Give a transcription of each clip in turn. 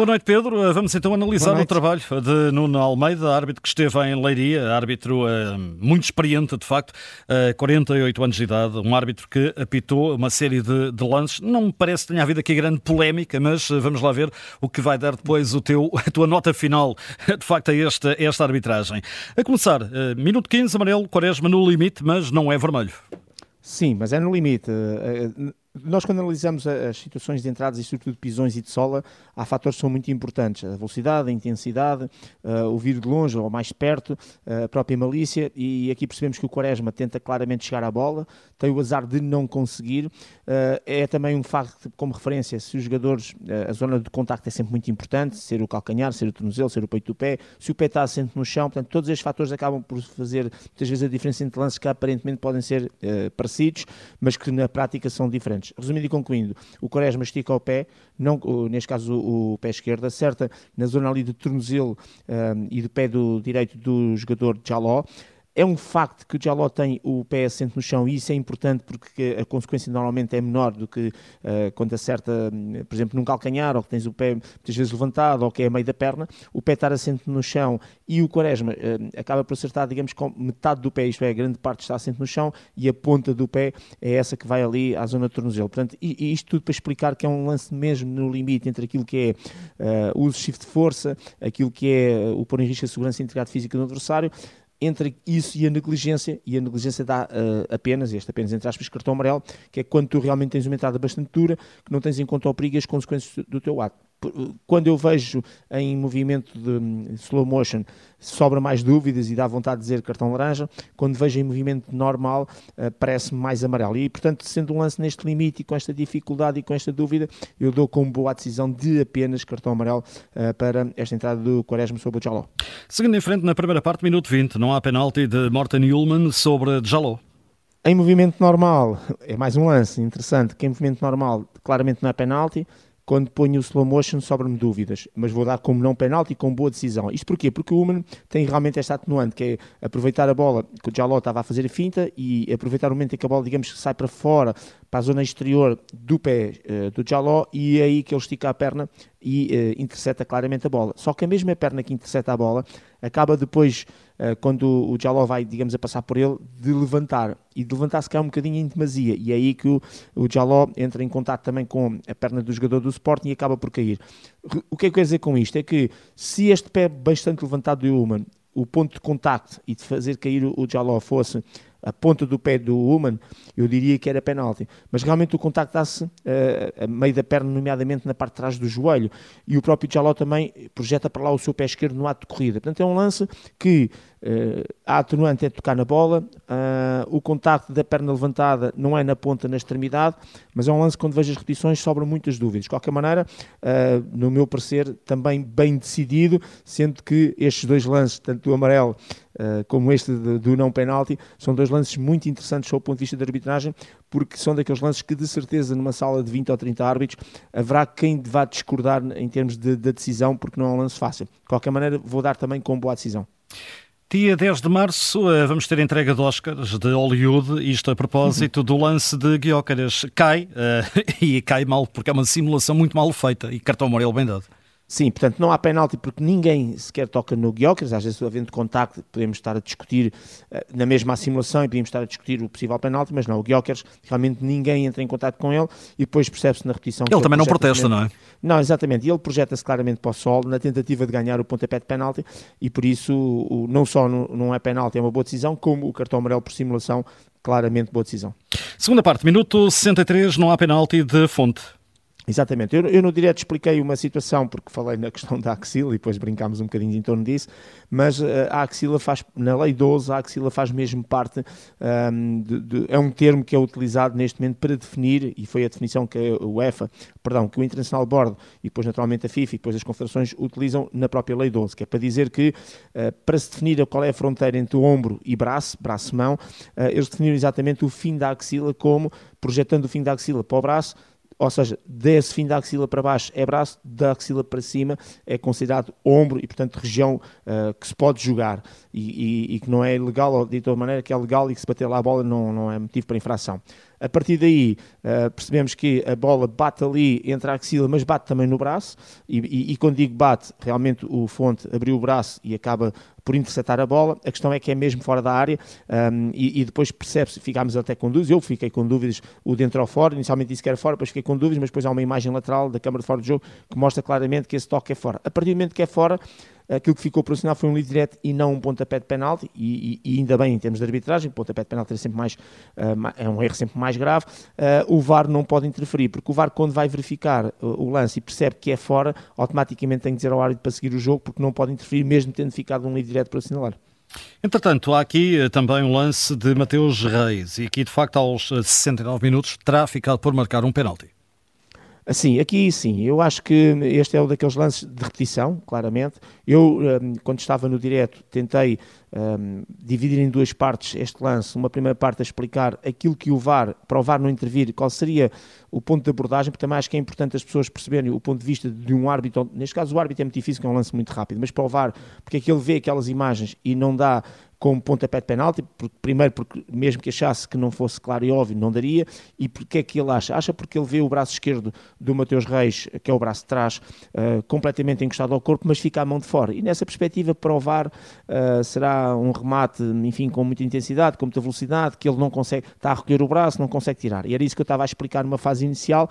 Boa noite, Pedro. Vamos então analisar o trabalho de Nuno Almeida, árbitro que esteve em Leiria, árbitro uh, muito experiente, de facto, uh, 48 anos de idade, um árbitro que apitou uma série de, de lances. Não me parece que tenha havido aqui grande polémica, mas uh, vamos lá ver o que vai dar depois o teu, a tua nota final, de facto, a esta, a esta arbitragem. A começar, minuto 15, amarelo, Quaresma no limite, mas não é vermelho. Sim, mas é no limite. Nós, quando analisamos as situações de entradas e, sobretudo, de pisões e de sola, há fatores que são muito importantes: a velocidade, a intensidade, uh, o vir de longe ou mais perto, uh, a própria malícia. E aqui percebemos que o Quaresma tenta claramente chegar à bola, tem o azar de não conseguir. Uh, é também um facto, como referência, se os jogadores, a zona de contacto é sempre muito importante: ser o calcanhar, ser o tornozelo, ser o peito do pé. Se o pé está assente no chão, portanto, todos estes fatores acabam por fazer muitas vezes a diferença entre lances que aparentemente podem ser parecidos, mas que na prática são diferentes. Resumindo e concluindo, o Quaresma estica o pé, não, neste caso o, o pé esquerdo, acerta na zona ali do tornozelo um, e do pé do direito do jogador Jaló. É um facto que o Jaló tem o pé assente no chão e isso é importante porque a consequência normalmente é menor do que uh, quando acerta, por exemplo, num calcanhar ou que tens o pé muitas vezes levantado ou que é a meio da perna. O pé estar assente no chão e o Quaresma uh, acaba por acertar, digamos, com metade do pé, isto é, a grande parte está assente no chão e a ponta do pé é essa que vai ali à zona do tornozelo. Portanto, e, e isto tudo para explicar que é um lance mesmo no limite entre aquilo que é uh, o uso shift de força, aquilo que é o pôr em risco a segurança a integridade física do adversário entre isso e a negligência, e a negligência dá uh, apenas, este apenas entre aspas, cartão amarelo, que é quando tu realmente tens uma entrada bastante dura, que não tens em conta o perigo e as consequências do teu ato quando eu vejo em movimento de slow motion sobra mais dúvidas e dá vontade de dizer cartão laranja, quando vejo em movimento normal uh, parece-me mais amarelo e portanto sendo um lance neste limite e com esta dificuldade e com esta dúvida eu dou como boa decisão de apenas cartão amarelo uh, para esta entrada do Quaresma sobre o Jaló. Seguindo em frente na primeira parte, minuto 20, não há penalti de Morten Ullmann sobre Jaló. Em movimento normal, é mais um lance interessante, que em movimento normal claramente não é penalti, quando ponho o slow motion sobram-me dúvidas, mas vou dar como não penalti com boa decisão. Isto porquê? Porque o Human tem realmente esta atenuante, que é aproveitar a bola que o Jaló estava a fazer a finta e aproveitar o momento em que a bola, digamos, sai para fora, para a zona exterior do pé uh, do Jaló e é aí que ele estica a perna e uh, intercepta claramente a bola. Só que a mesma perna que intercepta a bola acaba depois quando o Jaló vai, digamos, a passar por ele, de levantar. E de levantar se calhar um bocadinho em demasia. E é aí que o, o Jaló entra em contato também com a perna do jogador do Sporting e acaba por cair. O que é que eu quero dizer com isto? É que se este pé bastante levantado do Human, o ponto de contacto e de fazer cair o Jaló fosse a ponta do pé do Human, eu diria que era penalti. Mas realmente o contacto dá-se uh, a meio da perna, nomeadamente na parte de trás do joelho. E o próprio Jaló também projeta para lá o seu pé esquerdo no ato de corrida. Portanto, é um lance que Uh, a atenuante é tocar na bola, uh, o contacto da perna levantada não é na ponta, na extremidade, mas é um lance que quando vejo as repetições sobram muitas dúvidas. De qualquer maneira, uh, no meu parecer, também bem decidido, sendo que estes dois lances, tanto do amarelo como este de, do não penalti, são dois lances muito interessantes sob o ponto de vista da arbitragem, porque são daqueles lances que de certeza numa sala de 20 ou 30 árbitros haverá quem vá discordar em termos de, de decisão, porque não é um lance fácil. De qualquer maneira, vou dar também com boa decisão. Dia 10 de março eh, vamos ter entrega de Oscars de Hollywood, isto a propósito do lance de Guiócaras. Cai, uh, e cai mal, porque é uma simulação muito mal feita e cartão amarelo bem dado. Sim, portanto não há penalti porque ninguém sequer toca no Guiocres, às vezes havendo contacto podemos estar a discutir uh, na mesma simulação e podemos estar a discutir o possível penalti, mas não, o Guiocres realmente ninguém entra em contato com ele e depois percebe-se na repetição ele, ele também não protesta, não é? Não, exatamente, ele projeta-se claramente para o sol na tentativa de ganhar o pontapé de penalti e por isso não só não, não é penalti, é uma boa decisão, como o cartão amarelo por simulação, claramente boa decisão. Segunda parte, minuto 63, não há penalti de fonte. Exatamente. Eu, eu no direto expliquei uma situação, porque falei na questão da axila e depois brincámos um bocadinho em torno disso, mas uh, a axila faz, na Lei 12, a axila faz mesmo parte, um, de, de, é um termo que é utilizado neste momento para definir, e foi a definição que a UEFA, perdão, que o International Board e depois naturalmente a FIFA e depois as confederações utilizam na própria Lei 12, que é para dizer que uh, para se definir qual é a fronteira entre o ombro e braço, braço-mão, uh, eles definiram exatamente o fim da axila como projetando o fim da axila para o braço, ou seja, desse fim da axila para baixo é braço, da axila para cima é considerado ombro e, portanto, região uh, que se pode jogar e, e, e, que não é legal, ou de toda maneira que é legal e que se bater lá a bola não, não é motivo para infração. A partir daí, uh, percebemos que a bola bate ali entre a axila, mas bate também no braço, e, e, e quando digo bate, realmente o Fonte abriu o braço e acaba por interceptar a bola. A questão é que é mesmo fora da área um, e, e, depois percebe-se, ficámos até com dúvidas. Eu fiquei com dúvidas o dentro ou fora. Inicialmente disse que era fora, depois fiquei com dúvidas, mas depois há uma imagem lateral da câmara de fora do jogo que mostra claramente que esse toque é fora. A partir do momento que é fora, aquilo que ficou operacional foi um livre direto e não um pontapé de penalti, e, e, e ainda bem em termos de arbitragem, pontapé de penalti é sempre mais, uh, é um erro sempre mais grave, uh, o VAR não pode interferir, porque o VAR quando vai verificar uh, o lance e percebe que é fora, automaticamente tem que dizer ao árbitro para seguir o jogo, porque não pode interferir mesmo tendo ficado um livre direto para assinalar. Entretanto, há aqui também um lance de Mateus Reis, e aqui de facto aos 69 minutos terá ficado por marcar um penalti. Sim, aqui sim, eu acho que este é um daqueles lances de repetição, claramente. Eu, um, quando estava no direto, tentei um, dividir em duas partes este lance. Uma primeira parte a explicar aquilo que o VAR, para o VAR não intervir, qual seria o ponto de abordagem, porque também acho que é importante as pessoas perceberem o ponto de vista de um árbitro. Neste caso, o árbitro é muito difícil, que é um lance muito rápido, mas para o VAR, porque é que ele vê aquelas imagens e não dá como pontapé de penalti, porque, primeiro porque mesmo que achasse que não fosse claro e óbvio, não daria, e porque é que ele acha? Acha porque ele vê o braço esquerdo do Mateus Reis, que é o braço de trás, uh, completamente encostado ao corpo, mas fica a mão de fora. E nessa perspectiva, provar uh, será um remate, enfim, com muita intensidade, com muita velocidade, que ele não consegue, está a recolher o braço, não consegue tirar. E era isso que eu estava a explicar numa fase inicial.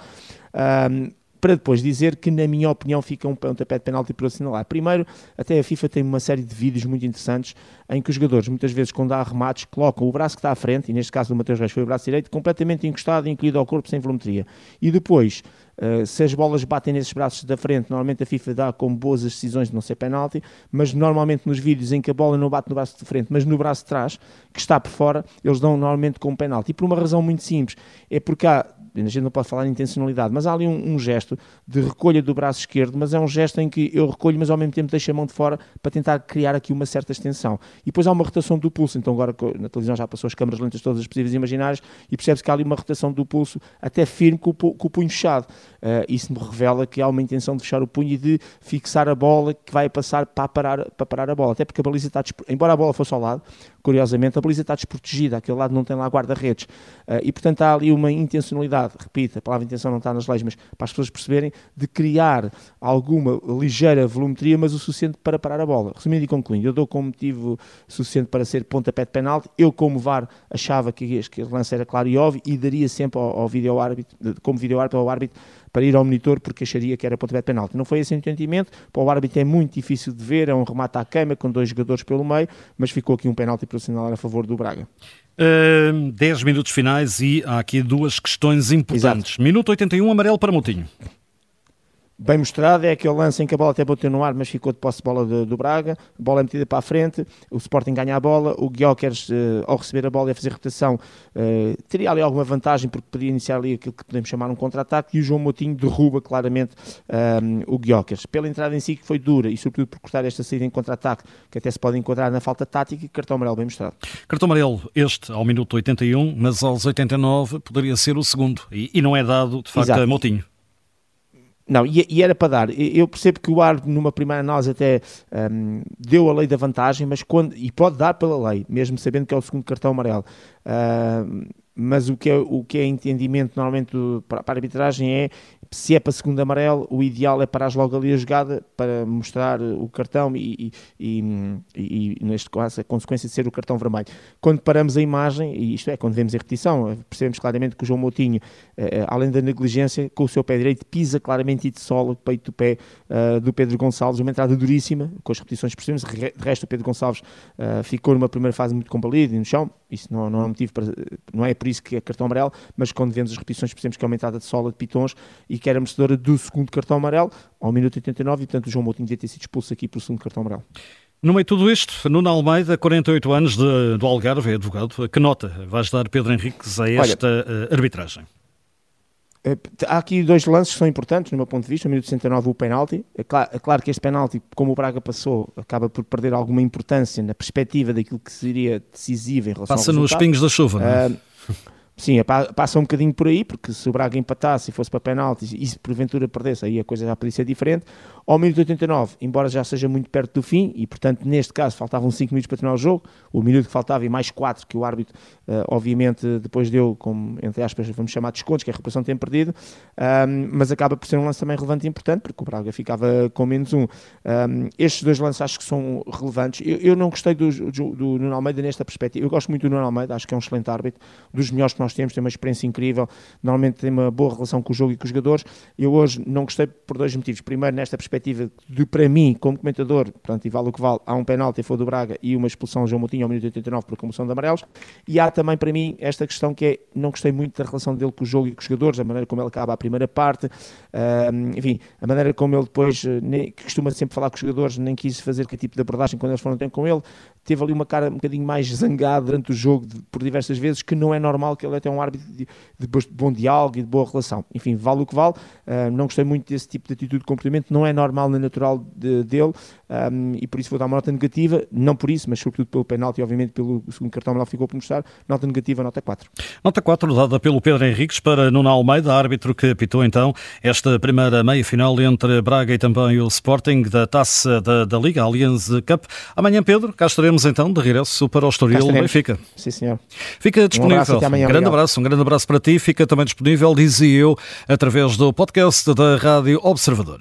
Um, para depois dizer que, na minha opinião, fica um pontapé de penalti por assinalar. Primeiro, até a FIFA tem uma série de vídeos muito interessantes em que os jogadores, muitas vezes, quando há remates, colocam o braço que está à frente, e neste caso do Mateus Reis foi o braço direito, completamente encostado e encolhido ao corpo, sem volumetria. E depois, uh, se as bolas batem nesses braços da frente, normalmente a FIFA dá como boas as decisões de não ser penalti, mas normalmente nos vídeos em que a bola não bate no braço de frente, mas no braço de trás, que está por fora, eles dão normalmente como penalti. E por uma razão muito simples, é porque há a gente não pode falar em intencionalidade, mas há ali um, um, gesto de recolha do braço esquerdo, mas é um gesto em que eu recolho, mas ao mesmo tempo deixo a mão de fora para tentar criar aqui uma certa extensão. E depois há uma rotação do pulso, então agora na televisão já passou as câmaras lentas todas as possíveis e imaginárias e percebe-se que há ali uma rotação do pulso até firme com o, com o punho fechado. Uh, isso me revela que há uma intenção de fechar o punho e de fixar a bola que vai passar para parar, para parar a bola, até porque a baliza está, embora a bola fosse ao lado, curiosamente, a baliza está desprotegida, aquele lado não tem lá guarda-redes. Uh, e, portanto, há ali uma intencionalidade, repito, a palavra intenção não está nas leis, mas para as pessoas perceberem, de criar alguma ligeira volumetria, mas o suficiente para parar a bola. Resumindo e concluindo, eu dou como motivo suficiente para ser pontapé de penalti. Eu, como VAR, achava que este lance era claro e óbvio e daria sempre ao, ao vídeo árbitro, como vídeo árbitro ao árbitro, para ir ao monitor porque acharia que era pontapé de penalti. Não foi esse entendimento, para o árbitro é muito difícil de ver, é um remate à queima com dois jogadores pelo meio, mas ficou aqui um penalti para assinalar a favor do Braga. Uh, 10 minutos finais e há aqui duas questões importantes. Exato. Minuto 81, amarelo para Moutinho bem mostrado, é aquele lance em que a bola até bateu no ar, mas ficou de posse de bola do, do Braga, a bola é metida para a frente, o Sporting ganha a bola, o Guiokers, uh, ao receber a bola e a fazer rotação, uh, teria ali alguma vantagem, porque podia iniciar ali aquilo que podemos chamar um contra-ataque, e o João Moutinho derruba claramente um, o Guiokers. Pela entrada em si, que foi dura, e sobretudo por cortar esta saída em contra-ataque, que até se pode enquadrar na falta tática, cartão amarelo bem mostrado. Cartão amarelo, este ao minuto 81, mas aos 89 poderia ser o segundo, e, e não é dado, de facto, Exato. a Moutinho. Não, e, e, era para dar. Eu percebo que o árbitro, numa primeira análise, até um, deu a lei da vantagem, mas quando, e pode dar pela lei, mesmo sabendo que é o segundo cartão amarelo. Uh, mas o que é, o que é entendimento normalmente para, para a arbitragem é se é para segundo amarelo, o ideal é parar logo ali a jogada para mostrar o cartão e, e, e, e, neste caso a consequência de ser o cartão vermelho. Quando paramos a imagem, e isto é, quando vemos a repetição, percebemos claramente que o João Moutinho, eh, eh, além da negligência, com o seu pé direito, pisa claramente e de solo o peito do pé uh, do Pedro Gonçalves, uma entrada duríssima, com as repetições percebemos, de resto o Pedro Gonçalves uh, ficou numa primeira fase muito combalido no chão, isso não, não é motivo para, não é por isso que é cartão amarelo, mas quando vemos as repetições percebemos que é uma entrada de sola de pitons e que era merecedora do segundo cartão amarelo ao minuto 89 e portanto o João Moutinho devia ter sido expulso aqui pelo segundo cartão amarelo. No meio de tudo isto, Nuno Almeida, 48 anos de, do Algarve, é advogado. Que nota vais dar, Pedro Henriques, a esta Olha, uh, arbitragem? Eh, há aqui dois lances que são importantes, no meu ponto de vista. No minuto 69, o penalti. É claro, é claro, que este penalti, como o Braga passou, acaba por perder alguma importância na perspectiva daquilo que seria decisivo em relação Passa nos pingos da chuva, não é? Uh, Sim, é passa um bocadinho por aí, porque se o Braga empatasse e fosse para penaltis e se porventura perdesse, aí a coisa já podia ser diferente. Ao minuto 89, embora já seja muito perto do fim, e portanto neste caso faltavam 5 minutos para terminar o jogo, o minuto que faltava e mais 4 que o árbitro, uh, obviamente, depois deu, como entre aspas, vamos chamar de descontos, que a recuperação tem perdido, um, mas acaba por ser um lance também relevante e importante, porque o Braga ficava com menos um. um estes dois lances acho que são relevantes. Eu, eu não gostei do, do, do Nuno Almeida nesta perspectiva. Eu gosto muito do Nuno Almeida, acho que é um excelente árbitro, dos melhores que nós temos, tem uma experiência incrível, normalmente tem uma boa relação com o jogo e com os jogadores. Eu hoje não gostei por dois motivos. Primeiro, nesta perspectiva de, para mim, como comentador, portanto, e vale o que vale, há um penalti, foi do Braga, e uma expulsão de João Moutinho ao minuto 89 por comoção de amarelos. E há também, para mim, esta questão que é, não gostei muito da relação dele com o jogo e com os jogadores, a maneira como ele acaba a primeira parte, uh, enfim, a maneira como ele depois, uh, nem, que costuma sempre falar com os jogadores, nem quis fazer que tipo de abordagem quando eles foram ter com ele, teve ali uma cara um bocadinho mais zangada durante o jogo de, por diversas vezes, que não é normal que ele é até um árbitro de, de, bom diálogo e de boa relação. Enfim, vale o que vale, uh, não gostei muito desse tipo de atitude de comportamento, não é normal nem natural de, dele um, e por isso vou dar uma nota negativa, não por isso, mas sobretudo pelo penalti, obviamente pelo segundo cartão lá ficou por mostrar, nota negativa, nota 4. Nota 4 dada pelo Pedro Henriques para Nuno Almeida, árbitro que apitou então esta primeira meia-final entre Braga e também o Sporting da Taça da, da Liga Allianz Cup. Amanhã, Pedro, cá estaremos então de regresso para o Estoril Benfica. Sim, senhor. Fica disponível. Um, amanhã, grande abraço, um grande abraço para ti. Fica também disponível, dizia eu, através do podcast da Rádio Observador.